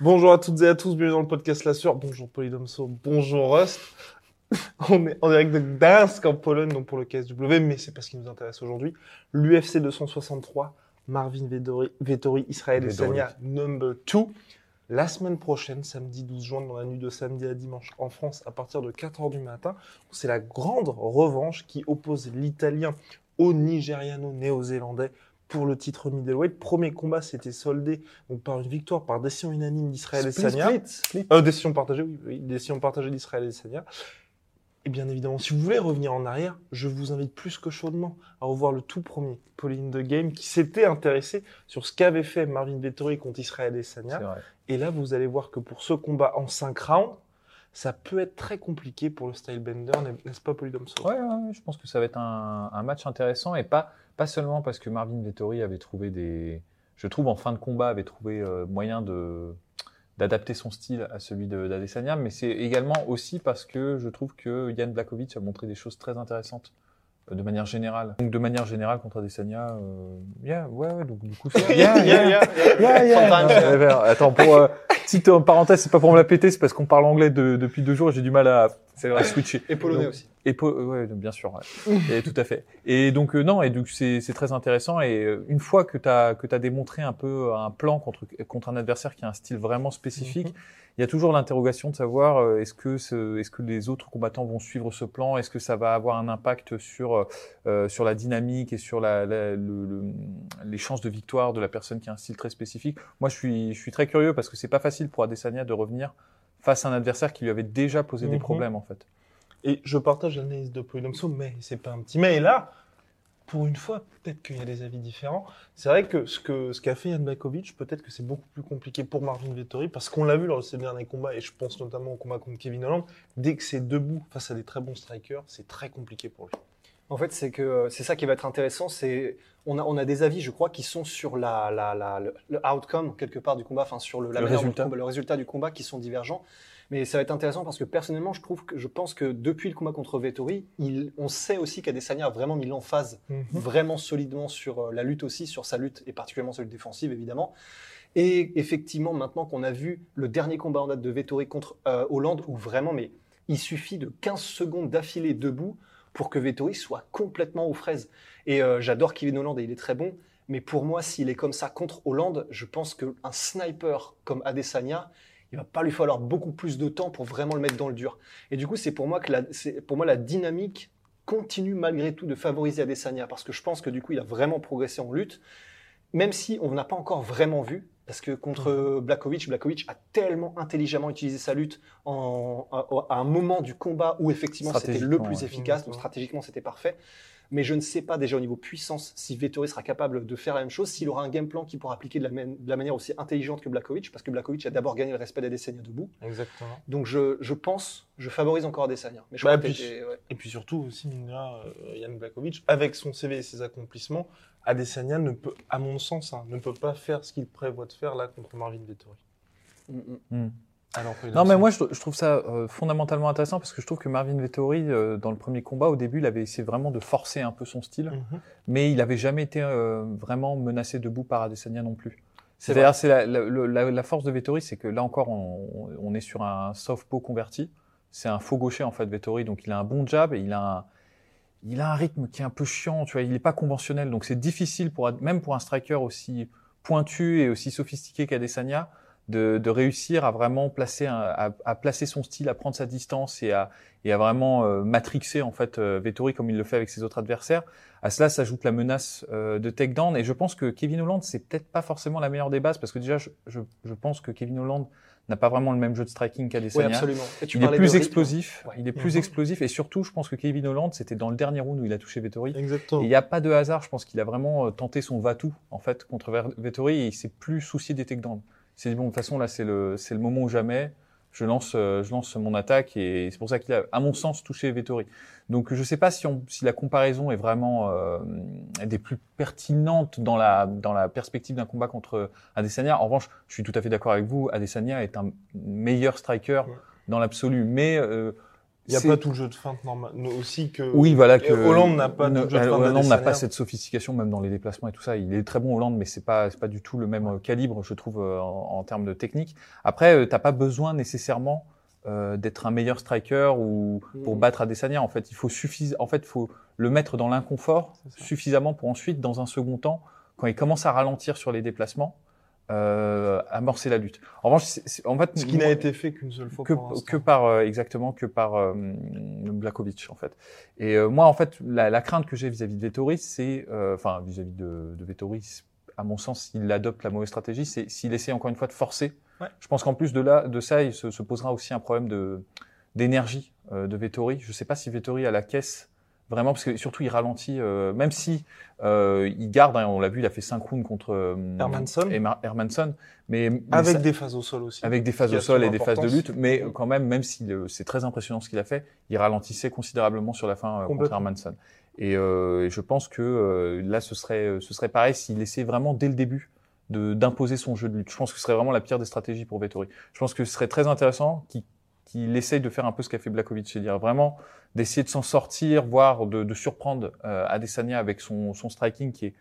Bonjour à toutes et à tous, bienvenue dans le podcast La Sueur. Bonjour Polydomso, bonjour Rust. On est en direct de Gdańsk en Pologne, donc pour le KSW, mais c'est pas ce qui nous intéresse aujourd'hui. L'UFC 263, Marvin Vettori, Vettori Israël Vettori. Adesanya, number 2. La semaine prochaine, samedi 12 juin, dans la nuit de samedi à dimanche en France, à partir de 4h du matin, c'est la grande revanche qui oppose l'Italien au Nigériano néo-zélandais pour le titre middleweight. Premier combat, c'était soldé donc, par une victoire par décision unanime d'Israël Adesanya. Split, split. Euh, décision partagée, oui, oui, décision partagée d'Israël et Sanya. Et bien évidemment, si vous voulez revenir en arrière, je vous invite plus que chaudement à revoir le tout premier Pauline de Game qui s'était intéressé sur ce qu'avait fait Marvin Vettori contre Israël et C'est Sanya. vrai. Et là, vous allez voir que pour ce combat en 5 rounds, ça peut être très compliqué pour le stylebender, n'est-ce pas Polydomso Ouais, ouais, ouais, je pense que ça va être un, un match intéressant et pas, pas seulement parce que Marvin Vettori avait trouvé des. Je trouve en fin de combat avait trouvé euh, moyen de d'adapter son style à celui de- d'Adesanya, mais c'est également aussi parce que je trouve que Yann Blakovic a montré des choses très intéressantes euh, de manière générale. Donc de manière générale contre Adesanya, euh, yeah, ouais, ouais, donc du coup, c'est- yeah, yeah, Yeah, yeah, Yeah, yeah. Ouais, ouais, Attends, pour euh, petite euh, parenthèse, c'est pas pour me la péter, c'est parce qu'on parle anglais de- depuis deux jours et j'ai du mal à, à switcher. Et polonais Donc, aussi. Et po- euh, ouais, bien sûr, ouais. et tout à fait. Et donc euh, non, et donc c'est c'est très intéressant. Et euh, une fois que tu as que t'as démontré un peu un plan contre contre un adversaire qui a un style vraiment spécifique, Mhm. il y a toujours l'interrogation de savoir euh, est-ce que ce- est-ce que les autres combattants vont suivre ce plan, est-ce que ça va avoir un impact sur euh, sur la dynamique et sur la, la- le- le- les chances de victoire de la personne qui a un style très spécifique? Moi, je suis je suis très curieux parce que c'est pas facile pour Adesanya de revenir face à un adversaire qui lui avait déjà posé des Mhm. problèmes en fait. Et je partage l'analyse de Polydomso, mais c'est pas un petit mais. Et là, pour une fois, peut-être qu'il y a des avis différents. C'est vrai que ce que ce qu'a fait Jan Blakovic, peut-être que c'est beaucoup plus compliqué pour Marvin Vettori, parce qu'on l'a vu lors de ses derniers combats, et je pense notamment au combat contre Kevin Holland, dès que c'est debout face à des très bons strikers, c'est très compliqué pour lui. En fait, c'est que euh, c'est ça qui va être intéressant. C'est on a on a des avis, je crois, qui sont sur la, la, la le, le outcome quelque part du combat, enfin sur le, la Le résultat. combat- le résultat du combat, qui sont divergents. Mais ça va être intéressant parce que personnellement, je trouve que je pense que depuis le combat contre Vettori, il, on sait aussi qu'Adesanya a vraiment mis l'emphase vraiment solidement sur euh, la lutte aussi, sur sa lutte et particulièrement sa lutte défensive évidemment. Et effectivement, maintenant qu'on a vu le dernier combat en date de Vettori contre euh, Hollande, où vraiment, mais il suffit de 15 secondes d'affilée debout pour que Vettori soit complètement aux fraises. Et euh, j'adore Kevin Holland et il est très bon, mais pour moi, s'il est comme ça contre Hollande, je pense qu'un sniper comme Adesanya, il va pas lui falloir beaucoup plus de temps pour vraiment le mettre dans le dur. Et du coup, c'est pour moi que la, pour moi la dynamique continue malgré tout de favoriser Adesanya parce que je pense que du coup, il a vraiment progressé en lutte, même si on n'a pas encore vraiment vu. Parce que contre Blakovic, Blakovic a tellement intelligemment utilisé sa lutte en, à, à un moment du combat où effectivement c'était le plus ouais. efficace, donc Mhm. stratégiquement c'était parfait. Mais je ne sais pas déjà au niveau puissance si Vettori sera capable de faire la même chose, s'il aura un game plan qui pourra appliquer de la, même- de la manière aussi intelligente que Blakovic, parce que Blakovic a d'abord gagné le respect d'Adesanya debout. Exactement. Donc je, je pense, je favorise encore Adesanya. Mais je Bah, puis- ouais. Et puis surtout aussi, euh, Jan Blakovic, avec son CV et ses accomplissements, Adesanya ne peut, à mon sens, hein, ne peut pas faire ce qu'il prévoit de faire là contre Marvin Vettori. Mm, mm. Alors Non, mais moi, je, je trouve ça euh, fondamentalement intéressant parce que je trouve que Marvin Vettori, euh, dans le premier combat, au début, il avait essayé vraiment de forcer un peu son style, Mhm. mais il n'avait jamais été euh, vraiment menacé debout par Adesanya non plus. C'est C'est-à-dire, c'est la, la, la- la force de Vettori, c'est que là encore, on, on est sur un southpaw converti. C'est un faux gaucher, en fait, Vettori. Donc, il a un bon jab et il a un, il a un rythme qui est un peu chiant, tu vois. Il n'est pas conventionnel. Donc, c'est difficile pour, même pour un striker aussi pointu et aussi sophistiqué qu'Adesanya de, de réussir à vraiment placer, un, à, à, placer son style, à prendre sa distance et à, et à vraiment euh, matrixer en fait euh, Vettori comme il le fait avec ses autres adversaires. À cela s'ajoute la menace euh, de takedown et je pense que Kevin Holland c'est peut-être pas forcément la meilleure des bases parce que déjà je, je, je pense que Kevin Holland n'a pas vraiment le même jeu de striking qu'Adesanya. Oui, absolument. Et tu il est plus explosif, Ouais. il est plus Mhm. explosif et surtout je pense que Kevin Holland c'était dans le dernier round où il a touché Vettori. Exactement. Et Il n'y a pas de hasard, je pense qu'il a vraiment euh, tenté son va-tout en fait contre Vettori et il s'est plus soucié des takedowns. S'est dit bon de toute façon là c'est le c'est le moment ou jamais. Je lance euh, je lance mon attaque et c'est pour ça qu'il a à mon sens touché Vettori. Donc je sais pas si on si la comparaison est vraiment euh, des plus pertinentes dans la dans la perspective d'un combat contre Adesanya. En revanche, je suis tout à fait d'accord avec vous. Adesanya est un meilleur striker Ouais. dans l'absolu, mais euh, Il n'y a pas tout le jeu de feinte normal. Aussi que. oui, voilà que Hollande n'a pas ne- tout le jeu de feinte Hollande n'a pas cette sophistication même dans les déplacements et tout ça. Il est très bon Hollande, mais c'est pas c'est pas du tout le même euh, calibre, je trouve, euh, en, en termes de technique. Après, euh, t'as pas besoin nécessairement euh, d'être un meilleur striker ou pour Mhm. battre Adesanya. En fait, il faut suffis... en fait, faut le mettre dans l'inconfort suffisamment pour ensuite, dans un second temps, quand il commence à ralentir sur les déplacements, euh, amorcer la lutte. En revanche, c'est- c'est- en fait, Ce qui n'a été fait qu'une seule fois que, pour que par euh, exactement que par euh, Blakovic en fait. Et euh, moi en fait la, la crainte que j'ai vis-à-vis de Vettori, c'est euh, enfin vis-à-vis de, de Vettori, à mon sens, s'il adopte la mauvaise stratégie, c'est s'il essaie encore une fois de forcer. Ouais. Je pense qu'en plus de là de ça, il se, se posera aussi un problème de d'énergie euh, de Vettori. Je sais pas si Vettori a la caisse vraiment parce que surtout il ralentit euh, même si euh, il garde hein, on l'a vu il a fait 5 rounds contre euh, Hermansson. Emma- Hermansson mais, mais Avec ça- des phases au sol aussi. avec des phases au sol et des phases de lutte, mais quand même, même si euh, c'est très impressionnant ce qu'il a fait, il ralentissait considérablement sur la fin euh, contre. Hermanson. Et, euh, et je pense que euh, là, ce serait, ce serait pareil s'il essayait vraiment dès le début d'imposer son jeu de lutte. Je pense que ce serait vraiment la pire des stratégies pour Vettori. Je pense que ce serait très intéressant qu'il qu'il essaye de faire un peu ce qu'a fait Blakovic, c'est-à-dire vraiment d'essayer de s'en sortir, voire de, de surprendre euh, Adesanya avec son, son striking qui est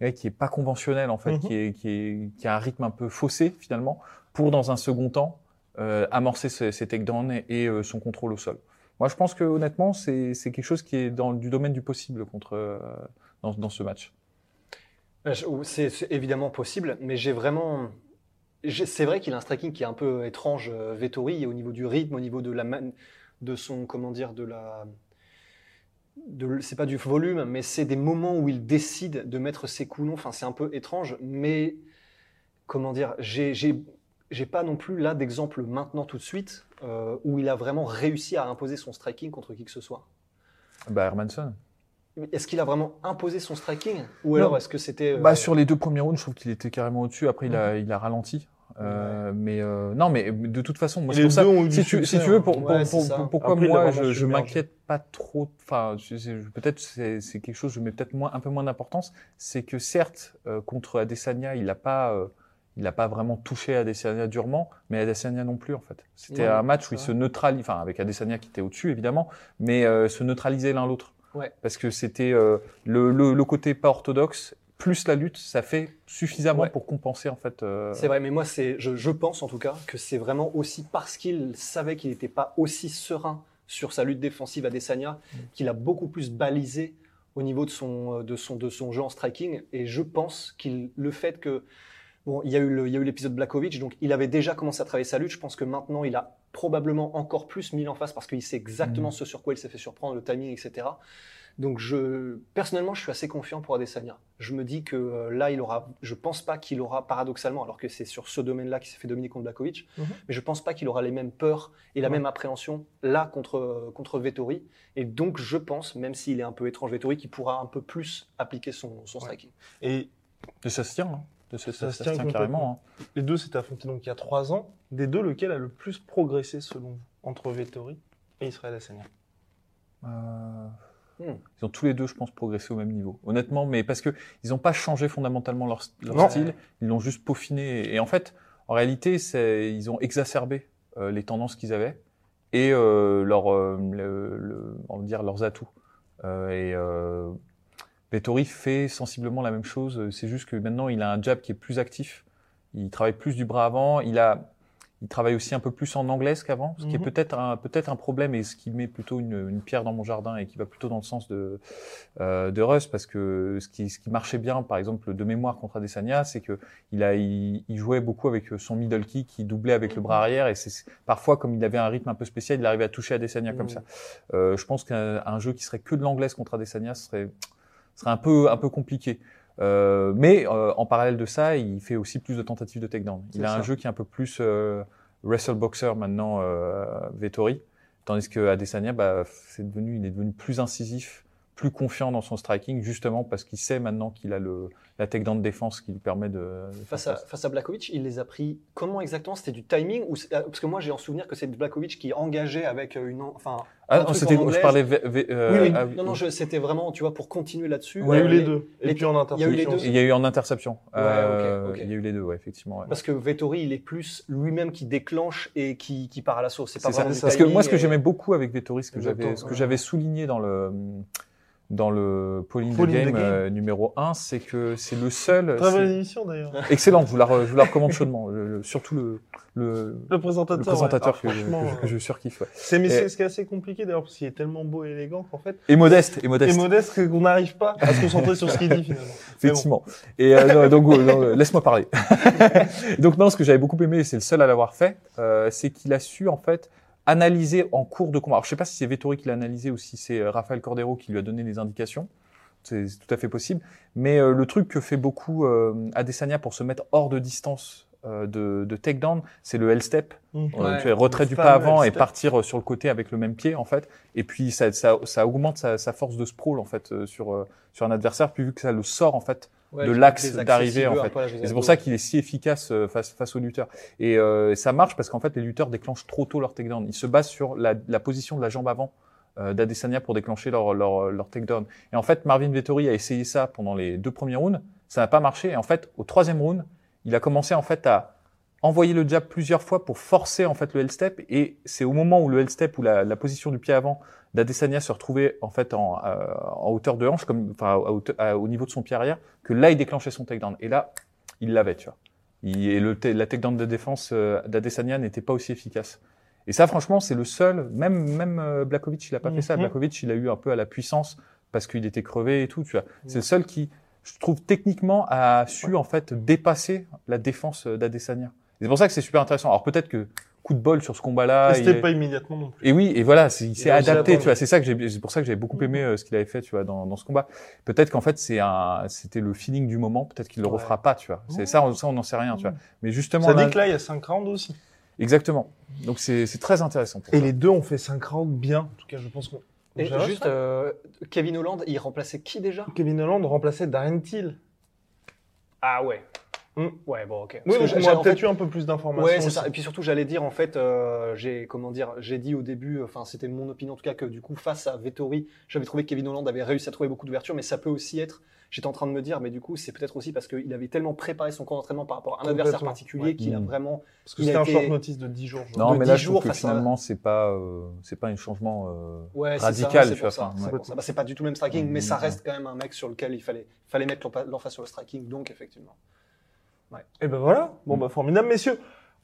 ouais, qui est pas conventionnel en fait, Mhm. qui, est, qui, est, qui a un rythme un peu faussé finalement, pour dans un second temps euh, amorcer ses, ses takedowns et, et, euh, son contrôle au sol. Moi, je pense que honnêtement, c'est quelque chose qui est dans du domaine du possible contre euh, dans, dans ce match. C'est évidemment possible, mais j'ai vraiment. C'est vrai qu'il a un striking qui est un peu étrange, euh, Vettori, au niveau du rythme, au niveau de la de son comment dire de la. C'est pas du volume, mais c'est des moments où il décide de mettre ses coups longs. Enfin, c'est un peu étrange, mais comment dire, j'ai pas non plus là d'exemple maintenant tout de suite euh, où il a vraiment réussi à imposer son striking contre qui que ce soit. Bah, Hermanson. Est-ce qu'il a vraiment imposé son striking ou alors est-ce que c'était euh, Bah, sur les deux premiers rounds, je trouve qu'il était carrément au-dessus. Après, il a, il a ralenti. Euh, Mais euh, non, mais de toute façon, moi, c'est les pour ça. deux ont eu du Si tu, succès, si tu veux, pour, pour- Ouais, pour- pourquoi Après, moi, je, je m'inquiète pas trop. Enfin, je- je- peut-être c'est c'est quelque chose, je mets peut-être moins, un peu moins d'importance. C'est que certes, euh, contre Adesanya, il n'a pas, euh, il a pas vraiment touché Adesanya durement, mais Adesanya non plus en fait. C'était Ouais, un match où ils se neutralisent, enfin avec Adesanya qui était au-dessus évidemment, mais euh, se neutralisaient l'un l'autre. Ouais. Parce que c'était euh, le, le, le côté pas orthodoxe plus la lutte, ça fait suffisamment Ouais. pour compenser en fait. euh, C'est vrai, mais moi, c'est, je, je pense en tout cas que c'est vraiment aussi parce qu'il savait qu'il n'était pas aussi serein sur sa lutte défensive à Desania Mm. qu'il a beaucoup plus balisé au niveau de son, euh, de son, de son jeu en striking. Et je pense qu'il, le fait que, bon, il y a eu le- il y a eu l'épisode Blakovic, donc il avait déjà commencé à travailler sa lutte. Je pense que maintenant, il a probablement encore plus mis en face parce qu'il sait exactement Mm. ce sur quoi il s'est fait surprendre, le timing, etc. Donc je, personnellement, je suis assez confiant pour Adesanya. Je me dis que euh, là, il aura, je pense pas qu'il aura paradoxalement, alors que c'est sur ce domaine-là qu'il s'est fait dominer contre Blakovic, Mhm. mais je pense pas qu'il aura les mêmes peurs et la même appréhension là contre euh, contre Vettori. Et donc je pense, même s'il est un peu étrange Vettori, qu'il pourra un peu plus appliquer son, son Ouais. striking. Et de ça se tient, hein. De ça, ça, Ça se tient tient carrément. hein. les deux s'étaient affrontés donc il y a trois ans. Des deux, lequel a le plus progressé selon vous entre Vettori et Israël Adesanya Euh, Hmm. Ils ont tous les deux, je pense, progressé au même niveau. Honnêtement, mais parce que ils n'ont pas changé fondamentalement leur, style, ils l'ont juste peaufiné. Et en fait, en réalité, ils ont exacerbé euh, les tendances qu'ils avaient et euh, leur, euh, le, le- on va dire leurs atouts. Euh, et euh, Vettori fait sensiblement la même chose. C'est juste que maintenant, il a un jab qui est plus actif. Il travaille plus du bras avant. Il a il travaille aussi un peu plus en anglais qu'avant, ce qui est Mhm. peut-être un, peut-être un problème et ce qui met plutôt une, une pierre dans mon jardin et qui va plutôt dans le sens de, euh, de Russ, parce que ce qui, ce qui marchait bien, par exemple, de mémoire contre Adesanya, c'est que il, a, il, il jouait beaucoup avec son middle kick, qui doublait avec le bras arrière et c'est parfois, comme il avait un rythme un peu spécial, il arrivait à toucher Adesanya comme Mhm. ça. Euh, je pense qu'un un jeu qui serait que de l'anglaise contre Adesanya serait, serait un peu, un peu compliqué. Euh, mais euh, en parallèle de ça, il fait aussi plus de tentatives de takedown. Il a un jeu qui est un peu plus euh, wrestle boxer maintenant, euh, Vettori, tandis que Adesanya, bah, c'est devenu, il est devenu plus incisif, plus confiant dans son striking, justement parce qu'il sait maintenant qu'il a le la takedown de défense qui lui permet de, de faire Face à, face. à Blakovic, il les a pris comment exactement? C'était du timing ou ah, Parce que moi j'ai en souvenir que c'est Blakovic qui engageait avec euh, une. en- Enfin, Ah un non, truc c'était, je parlais, vé- euh, Oui, oui. ah, non, non, je- c'était vraiment, tu vois, pour continuer là-dessus. Il y a eu euh, les deux. Et les- puis en il y a eu les interception. deux. Il y a eu en interception. Ouais, Euh. Il y a eu les deux, ouais, effectivement. ouais. Parce que Vettori, il est plus lui-même qui déclenche et qui, qui part à l'assaut. C'est pas C'est ça. vraiment du Parce que moi, ce que j'aimais beaucoup avec Vettori, ce que j'avais, ce que j'avais souligné dans le dans le Pauline, Pauline the the Game, euh, numéro 1, c'est que c'est le seul. Très belle émission d'ailleurs. Excellent, je vous la, re- je vous la recommande chaudement. Le- le- surtout le, le, Le présentateur. le présentateur ouais. que, Ah, que, je- que je surkiffe. ouais. C'est mais Et- c'est ce qui est assez compliqué d'ailleurs parce qu'il est tellement beau et élégant qu'en fait Et modeste, et et modeste. modeste que- qu'on n'arrive pas à se concentrer sur ce qu'il dit finalement. Bon. Effectivement. Et euh, non, donc, euh, laisse-moi parler. donc non, ce que j'avais beaucoup aimé, et c'est le seul à l'avoir fait, euh, c'est qu'il a su en fait analyser en cours de combat. Alors je sais pas si c'est Vettori qui l'a analysé ou si c'est euh, Rafael Cordero qui lui a donné les indications. C'est tout à fait possible. Mais euh, le truc que fait beaucoup euh, Adesanya pour se mettre hors de distance euh, de, de takedown, c'est le L-step. Mhm. Euh, Ouais, tu fais retrait du pas avant et partir euh, sur le côté avec le même pied en fait. Et puis ça, ça, ça augmente sa, sa force de sprawl en fait euh, sur euh, sur un adversaire. Puis vu que ça le sort en fait Ouais, de l'axe d'arrivée, en fait. c'est pour ça qu'il est si efficace euh, face, face aux lutteurs. Et euh, ça marche parce qu'en fait, les lutteurs déclenchent trop tôt leur takedown. Ils se basent sur la, la position de la jambe avant euh, d'Adesanya pour déclencher leur, leur, leur takedown. Et en fait, Marvin Vettori a essayé ça pendant les deux premiers rounds. Ça n'a pas marché. Et en fait, au troisième round, il a commencé en fait à envoyer le jab plusieurs fois pour forcer en fait le L-step. Et c'est au moment où le L-step ou la, la position du pied avant d'Adesanya se retrouvait en fait en, euh, en hauteur de hanche, comme, enfin, à hauteur- à- au niveau de son pied arrière, que là, il déclenchait son takedown. Et là, il l'avait, tu vois. Il- et le, la takedown de défense euh, d'Adesanya n'était pas aussi efficace. Et ça, franchement, c'est le seul. Même même euh, Blakovic, il a pas fait ça. Mhm. Blakovic, il a eu un peu à la puissance parce qu'il était crevé et tout. Tu vois. C'est le seul qui, je trouve, techniquement, a su en fait dépasser la défense d'Adesanya. C'est pour ça que c'est super intéressant. Alors peut-être que coup de bol sur ce combat-là. C'était il- pas immédiatement non plus. et oui, et voilà, il s'est adapté, tu vois. C'est ça que j'ai, c'est pour ça que j'ai beaucoup aimé euh, ce qu'il avait fait, tu vois, dans, dans ce combat. Peut-être qu'en fait, c'est un, c'était le feeling du moment. Peut-être qu'il le Ouais. refera pas, tu vois. C'est ça, on, ça, on n'en sait rien, tu vois. Mais justement, Ça là- dit que là il y a 5 rounds aussi. exactement. Donc c'est, c'est très intéressant. Pour Et ça. les deux ont fait 5 rounds bien. En tout cas, je pense qu'on. Et juste, euh, Kevin Holland, il remplaçait qui déjà? Kevin Holland remplaçait Darren Till. Ah ouais. Hmm. Ouais, bon, ok. Oui, Parce que peut-être fait- eu un peu plus d'informations. Ouais, c'est aussi. ça. Et puis surtout, j'allais dire, en fait, euh, j'ai, comment dire, j'ai dit au début, enfin, c'était mon opinion en tout cas, que du coup, face à Vettori, j'avais trouvé que Kevin Holland avait réussi à trouver beaucoup d'ouverture, mais ça peut aussi être, j'étais en train de me dire, mais du coup, c'est peut-être aussi parce qu'il avait tellement préparé son camp d'entraînement par rapport à un adversaire particulier ouais. qu'il a Mm. vraiment. Parce que c'était un été- short notice de 10 jours. Non, de mais là, 10 je trouve jours que face à- finalement, c'est pas, euh, c'est pas un changement euh, Ouais, c'est ça, radical, c'est tu vois. ça, enfin, ouais. ça. Bah, c'est pas du tout le même striking, mais ça mm, reste quand même un mec sur lequel il fallait, fallait mettre l'emphase sur le striking, donc effectivement. Et ben voilà. Bon Mm. bah formidable, messieurs.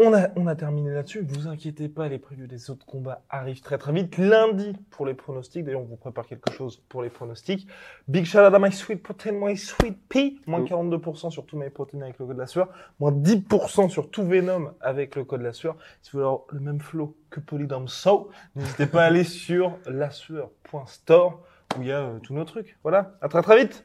On a, on a terminé là-dessus. Vous inquiétez pas, les previews des autres combats arrivent très très vite. Lundi pour les pronostics. D'ailleurs, on vous prépare quelque chose pour les pronostics. Big shout out à My Sweet Protein, My Sweet Pea. Moins 42% sur tout My Protein avec le code de la sueur. Moins 10% sur tout Venom avec le code de la sueur. Si vous voulez avoir le même flow que Polydome So, n'hésitez pas à aller sur lasueur.store où il y a euh, tous nos trucs. Voilà. À très très vite.